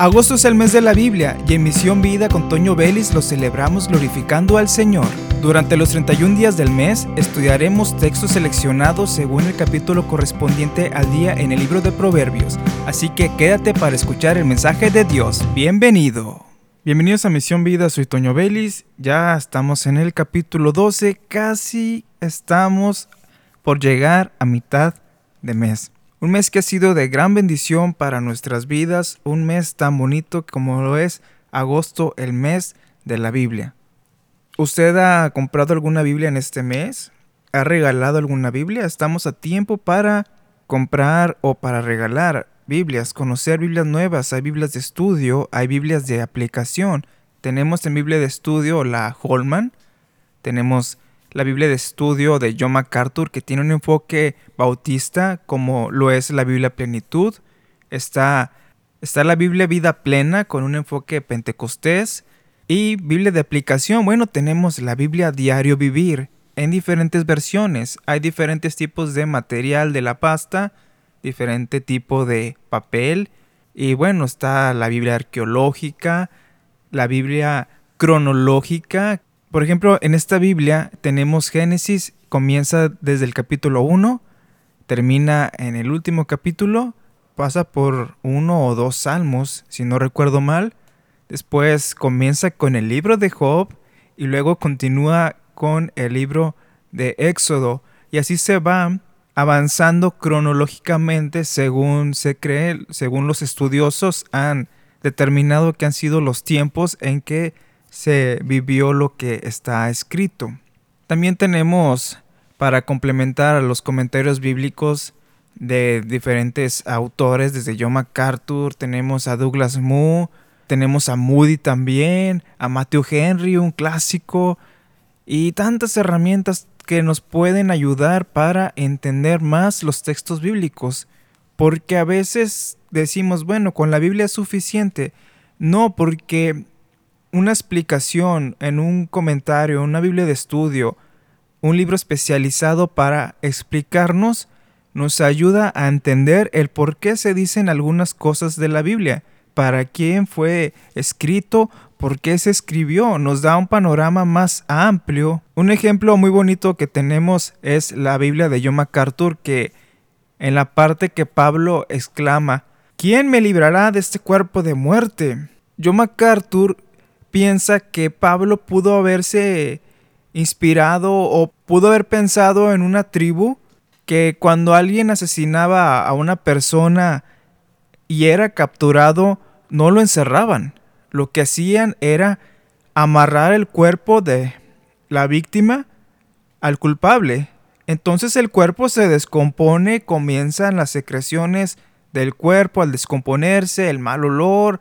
Agosto es el mes de la Biblia y en Misión Vida con Toño Vélez lo celebramos glorificando al Señor. Durante los 31 días del mes estudiaremos textos seleccionados según el capítulo correspondiente al día en el libro de Proverbios, así que quédate para escuchar el mensaje de Dios. Bienvenido. Bienvenidos a Misión Vida, soy Toño Vélez, ya estamos en el capítulo 12, casi estamos por llegar a mitad de mes. Un mes que ha sido de gran bendición para nuestras vidas, un mes tan bonito como lo es agosto, el mes de la Biblia. ¿Usted ha comprado alguna Biblia en este mes? ¿Ha regalado alguna Biblia? Estamos a tiempo para comprar o para regalar Biblias, conocer Biblias nuevas. Hay Biblias de estudio, hay Biblias de aplicación. Tenemos en Biblia de estudio la Holman, tenemos la Biblia de estudio de John MacArthur, que tiene un enfoque bautista, como lo es la Biblia Plenitud. Está, está la Biblia Vida Plena, con un enfoque pentecostés. Y Biblia de aplicación, bueno, tenemos la Biblia Diario Vivir en diferentes versiones. Hay diferentes tipos de material de la pasta, diferente tipo de papel. Y bueno, está la Biblia arqueológica, la Biblia cronológica, por ejemplo, en esta Biblia tenemos Génesis, comienza desde el capítulo 1, termina en el último capítulo, pasa por uno o dos salmos, si no recuerdo mal. Después comienza con el libro de Job y luego continúa con el libro de Éxodo. Y así se va avanzando cronológicamente según se cree, según los estudiosos han determinado que han sido los tiempos en que se vivió lo que está escrito. También tenemos, para complementar los comentarios bíblicos de diferentes autores, desde John MacArthur, tenemos a Douglas Moo, tenemos a Moody también, a Matthew Henry, un clásico, y tantas herramientas que nos pueden ayudar para entender más los textos bíblicos. Porque a veces decimos, bueno, con la Biblia es suficiente. No, porque una explicación en un comentario, una Biblia de estudio, un libro especializado para explicarnos, nos ayuda a entender el por qué se dicen algunas cosas de la Biblia, para quién fue escrito, por qué se escribió, nos da un panorama más amplio. Un ejemplo muy bonito que tenemos es la Biblia de John MacArthur, que en la parte que Pablo exclama, ¿quién me librará de este cuerpo de muerte? John MacArthur piensa que Pablo pudo haberse inspirado o pudo haber pensado en una tribu que cuando alguien asesinaba a una persona y era capturado, no lo encerraban. Lo que hacían era amarrar el cuerpo de la víctima al culpable. Entonces el cuerpo se descompone, comienzan las secreciones del cuerpo al descomponerse, el mal olor,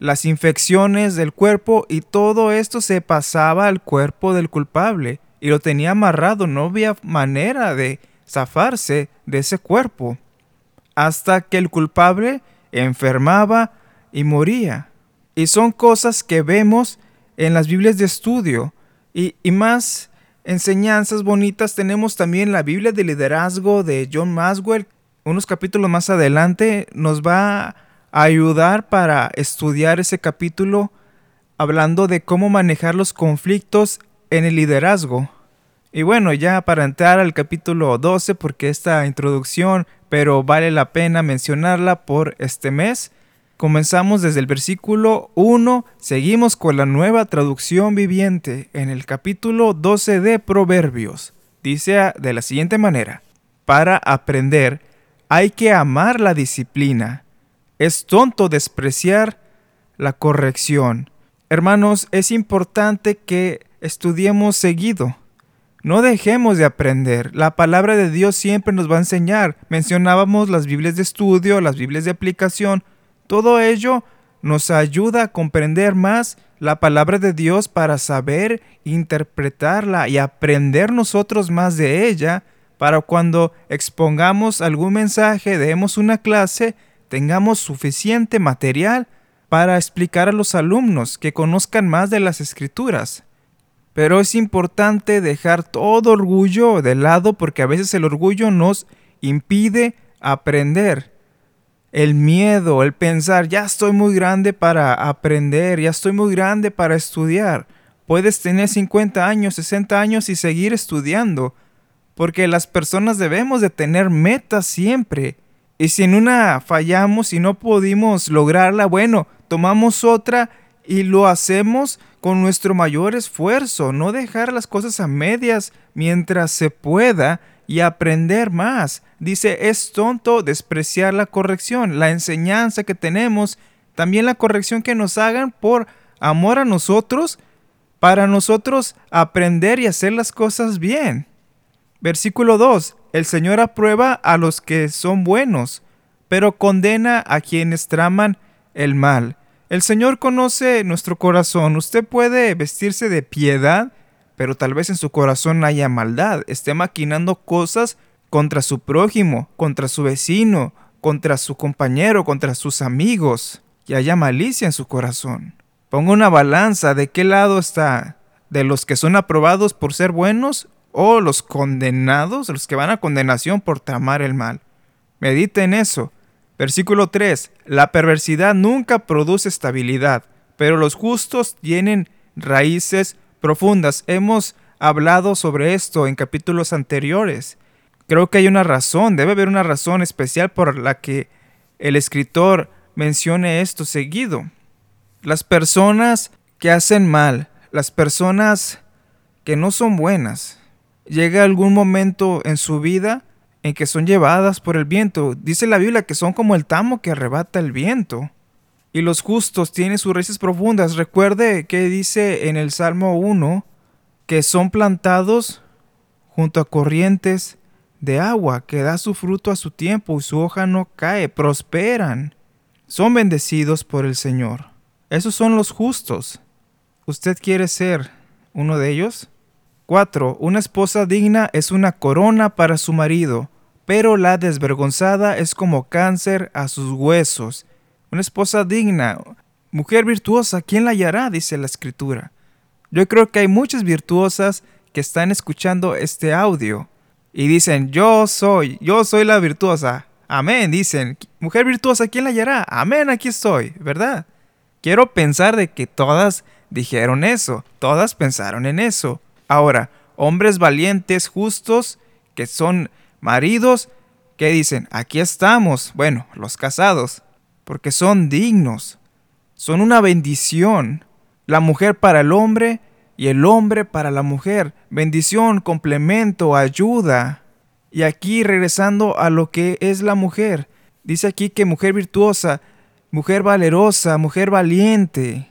las infecciones del cuerpo y todo esto se pasaba al cuerpo del culpable y lo tenía amarrado, no había manera de zafarse de ese cuerpo hasta que el culpable enfermaba y moría. Y son cosas que vemos en las Biblias de estudio y, y más enseñanzas bonitas tenemos también la Biblia de liderazgo de John Maswell. Unos capítulos más adelante nos va ayudar para estudiar ese capítulo hablando de cómo manejar los conflictos en el liderazgo. Y bueno, ya para entrar al capítulo 12, porque esta introducción, pero vale la pena mencionarla por este mes, comenzamos desde el versículo 1, seguimos con la nueva traducción viviente en el capítulo 12 de Proverbios. Dice de la siguiente manera, para aprender hay que amar la disciplina es tonto despreciar la corrección. Hermanos, es importante que estudiemos seguido. No dejemos de aprender. La palabra de Dios siempre nos va a enseñar. Mencionábamos las Biblias de estudio, las Biblias de aplicación. Todo ello nos ayuda a comprender más la palabra de Dios para saber interpretarla y aprender nosotros más de ella para cuando expongamos algún mensaje, demos una clase, tengamos suficiente material para explicar a los alumnos que conozcan más de las escrituras. Pero es importante dejar todo orgullo de lado porque a veces el orgullo nos impide aprender. el miedo, el pensar, ya estoy muy grande para aprender, ya estoy muy grande para estudiar. Puedes tener 50 años, 60 años y seguir estudiando, porque las personas debemos de tener metas siempre. Y si en una fallamos y no pudimos lograrla, bueno, tomamos otra y lo hacemos con nuestro mayor esfuerzo, no dejar las cosas a medias mientras se pueda y aprender más. Dice, es tonto despreciar la corrección, la enseñanza que tenemos, también la corrección que nos hagan por amor a nosotros, para nosotros aprender y hacer las cosas bien. Versículo 2. El Señor aprueba a los que son buenos, pero condena a quienes traman el mal. El Señor conoce nuestro corazón. Usted puede vestirse de piedad, pero tal vez en su corazón haya maldad. Esté maquinando cosas contra su prójimo, contra su vecino, contra su compañero, contra sus amigos, y haya malicia en su corazón. Ponga una balanza de qué lado está, de los que son aprobados por ser buenos o los condenados, los que van a condenación por tramar el mal. Medite en eso. Versículo 3. La perversidad nunca produce estabilidad, pero los justos tienen raíces profundas. Hemos hablado sobre esto en capítulos anteriores. Creo que hay una razón, debe haber una razón especial por la que el escritor mencione esto seguido. Las personas que hacen mal, las personas que no son buenas, llega algún momento en su vida en que son llevadas por el viento. Dice la Biblia que son como el tamo que arrebata el viento. Y los justos tienen sus raíces profundas. Recuerde que dice en el Salmo 1 que son plantados junto a corrientes de agua, que da su fruto a su tiempo y su hoja no cae, prosperan. Son bendecidos por el Señor. Esos son los justos. ¿Usted quiere ser uno de ellos? 4. Una esposa digna es una corona para su marido, pero la desvergonzada es como cáncer a sus huesos. Una esposa digna, mujer virtuosa, ¿quién la hallará? dice la escritura. Yo creo que hay muchas virtuosas que están escuchando este audio y dicen, yo soy, yo soy la virtuosa. Amén, dicen, mujer virtuosa, ¿quién la hallará? Amén, aquí estoy, ¿verdad? Quiero pensar de que todas dijeron eso, todas pensaron en eso. Ahora, hombres valientes, justos, que son maridos, que dicen, aquí estamos, bueno, los casados, porque son dignos, son una bendición. La mujer para el hombre y el hombre para la mujer. Bendición, complemento, ayuda. Y aquí regresando a lo que es la mujer. Dice aquí que mujer virtuosa, mujer valerosa, mujer valiente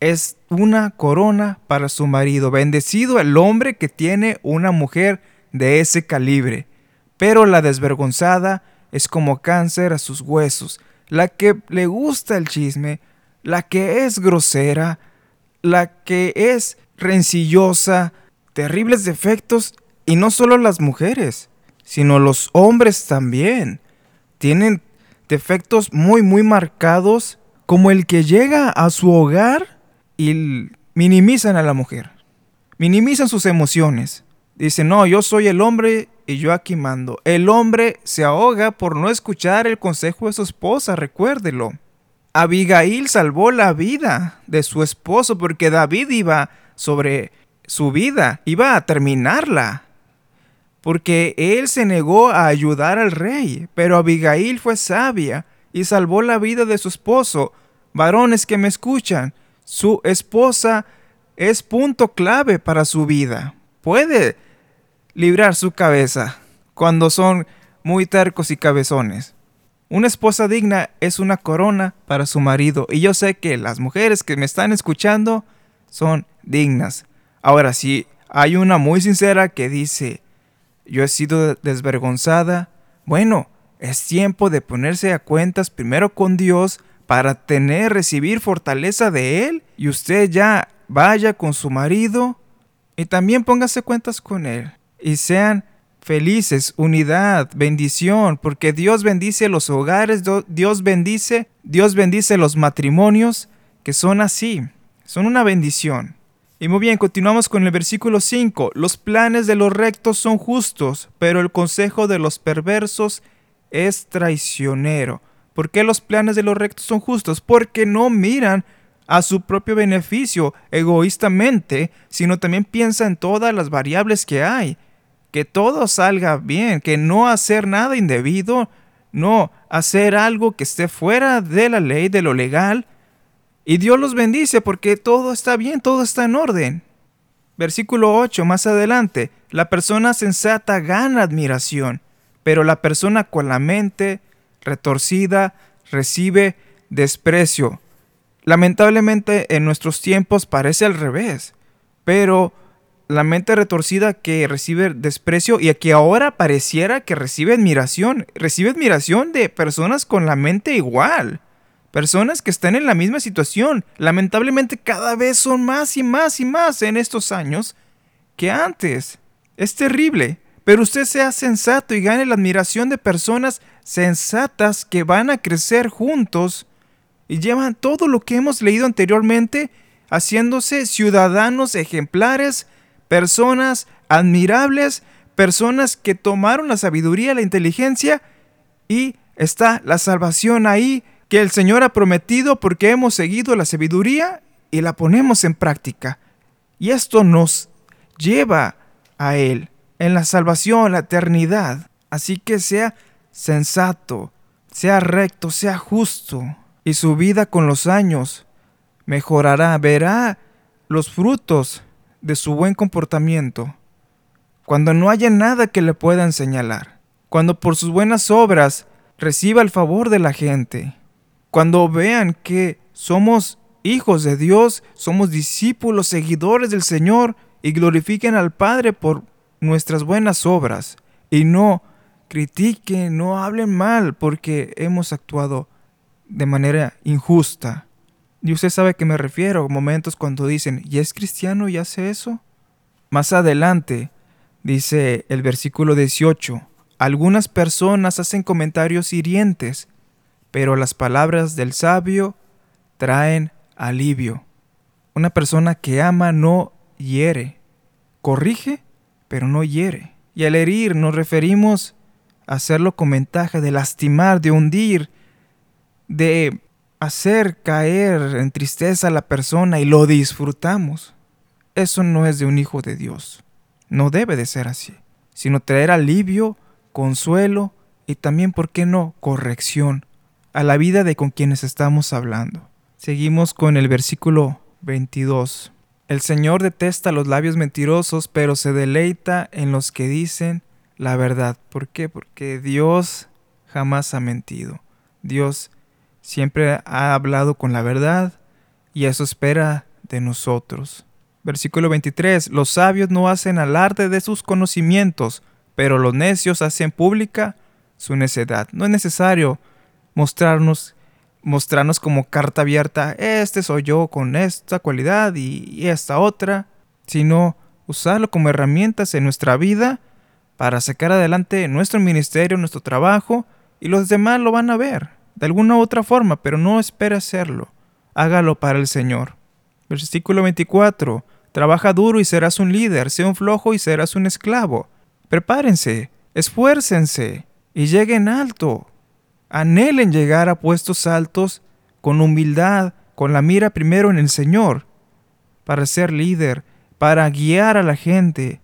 es una corona para su marido. Bendecido el hombre que tiene una mujer de ese calibre. Pero la desvergonzada es como cáncer a sus huesos. La que le gusta el chisme, la que es grosera, la que es rencillosa, terribles defectos, y no solo las mujeres, sino los hombres también. Tienen defectos muy, muy marcados, como el que llega a su hogar y minimizan a la mujer. Minimizan sus emociones. Dicen, no, yo soy el hombre y yo aquí mando. El hombre se ahoga por no escuchar el consejo de su esposa, recuérdelo. Abigail salvó la vida de su esposo porque David iba sobre su vida, iba a terminarla. Porque él se negó a ayudar al rey, pero Abigail fue sabia y salvó la vida de su esposo. Varones que me escuchan, su esposa es punto clave para su vida. Puede librar su cabeza cuando son muy tercos y cabezones. Una esposa digna es una corona para su marido y yo sé que las mujeres que me están escuchando son dignas. Ahora, si hay una muy sincera que dice, yo he sido desvergonzada, bueno, es tiempo de ponerse a cuentas primero con Dios para tener, recibir fortaleza de Él y usted ya vaya con su marido y también póngase cuentas con Él y sean felices, unidad, bendición, porque Dios bendice los hogares, Dios bendice, Dios bendice los matrimonios que son así, son una bendición. Y muy bien, continuamos con el versículo 5. Los planes de los rectos son justos, pero el consejo de los perversos es traicionero. ¿Por qué los planes de los rectos son justos? Porque no miran a su propio beneficio egoístamente, sino también piensa en todas las variables que hay. Que todo salga bien, que no hacer nada indebido, no hacer algo que esté fuera de la ley, de lo legal. Y Dios los bendice porque todo está bien, todo está en orden. Versículo 8, más adelante, la persona sensata gana admiración, pero la persona con la mente retorcida recibe desprecio. Lamentablemente en nuestros tiempos parece al revés, pero la mente retorcida que recibe desprecio y que ahora pareciera que recibe admiración, recibe admiración de personas con la mente igual, personas que están en la misma situación. Lamentablemente cada vez son más y más y más en estos años que antes. Es terrible, pero usted sea sensato y gane la admiración de personas sensatas que van a crecer juntos y llevan todo lo que hemos leído anteriormente, haciéndose ciudadanos ejemplares, personas admirables, personas que tomaron la sabiduría, la inteligencia y está la salvación ahí que el Señor ha prometido porque hemos seguido la sabiduría y la ponemos en práctica. Y esto nos lleva a Él en la salvación, la eternidad. Así que sea sensato, sea recto, sea justo y su vida con los años mejorará, verá los frutos de su buen comportamiento, cuando no haya nada que le puedan señalar, cuando por sus buenas obras reciba el favor de la gente, cuando vean que somos hijos de Dios, somos discípulos, seguidores del Señor y glorifiquen al Padre por nuestras buenas obras y no critiquen, no hablen mal porque hemos actuado de manera injusta. Y usted sabe a qué me refiero, momentos cuando dicen, ¿y es cristiano y hace eso? Más adelante, dice el versículo 18, algunas personas hacen comentarios hirientes, pero las palabras del sabio traen alivio. Una persona que ama no hiere, corrige, pero no hiere. Y al herir nos referimos a hacerlo con ventaja, de lastimar, de hundir, de hacer caer en tristeza a la persona y lo disfrutamos. Eso no es de un hijo de Dios. No debe de ser así, sino traer alivio, consuelo y también, ¿por qué no?, corrección a la vida de con quienes estamos hablando. Seguimos con el versículo 22. El Señor detesta los labios mentirosos, pero se deleita en los que dicen la verdad. ¿Por qué? Porque Dios jamás ha mentido. Dios siempre ha hablado con la verdad y eso espera de nosotros. Versículo 23. Los sabios no hacen alarde de sus conocimientos, pero los necios hacen pública su necedad. No es necesario mostrarnos mostrarnos como carta abierta, este soy yo con esta cualidad y esta otra, sino usarlo como herramientas en nuestra vida para sacar adelante nuestro ministerio, nuestro trabajo, y los demás lo van a ver de alguna u otra forma, pero no espere hacerlo. Hágalo para el Señor. Versículo 24. Trabaja duro y serás un líder, sea un flojo y serás un esclavo. Prepárense, esfuércense y lleguen alto. Anhelen llegar a puestos altos con humildad, con la mira primero en el Señor, para ser líder, para guiar a la gente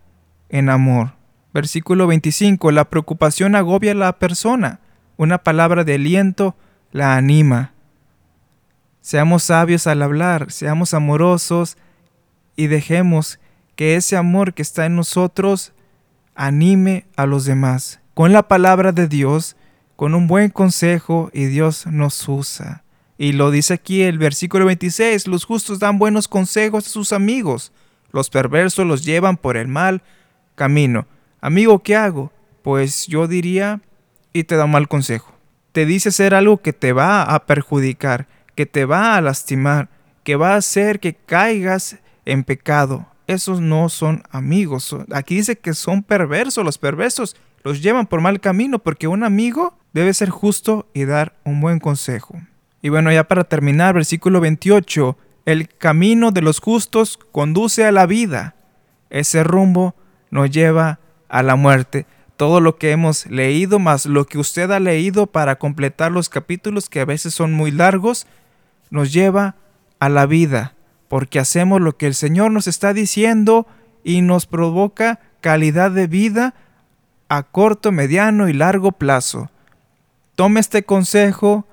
en amor. Versículo 25. La preocupación agobia a la persona una palabra de aliento la anima. Seamos sabios al hablar, seamos amorosos y dejemos que ese amor que está en nosotros anime a los demás. Con la palabra de Dios, con un buen consejo y Dios nos usa. Y lo dice aquí el versículo 26, los justos dan buenos consejos a sus amigos, los perversos los llevan por el mal camino. Amigo, ¿qué hago? Pues yo diría, y te da mal consejo. Te dice hacer algo que te va a perjudicar, que te va a lastimar, que va a hacer que caigas en pecado. Esos no son amigos. Aquí dice que son perversos. Los perversos los llevan por mal camino porque un amigo debe ser justo y dar un buen consejo. Y bueno, ya para terminar, versículo 28, el camino de los justos conduce a la vida. Ese rumbo nos lleva a la muerte todo lo que hemos leído, más lo que usted ha leído para completar los capítulos que a veces son muy largos, nos lleva a la vida, porque hacemos lo que el Señor nos está diciendo y nos provoca calidad de vida a corto, mediano y largo plazo. Tome este consejo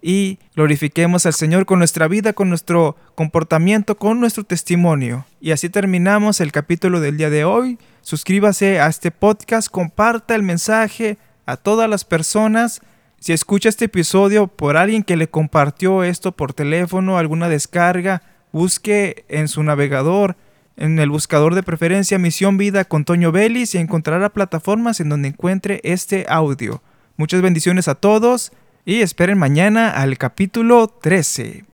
y glorifiquemos al Señor con nuestra vida, con nuestro comportamiento, con nuestro testimonio. Y así terminamos el capítulo del día de hoy. Suscríbase a este podcast, comparta el mensaje a todas las personas. Si escucha este episodio por alguien que le compartió esto por teléfono, alguna descarga, busque en su navegador, en el buscador de preferencia Misión Vida con Toño Vélez y encontrará plataformas en donde encuentre este audio. Muchas bendiciones a todos y esperen mañana al capítulo 13.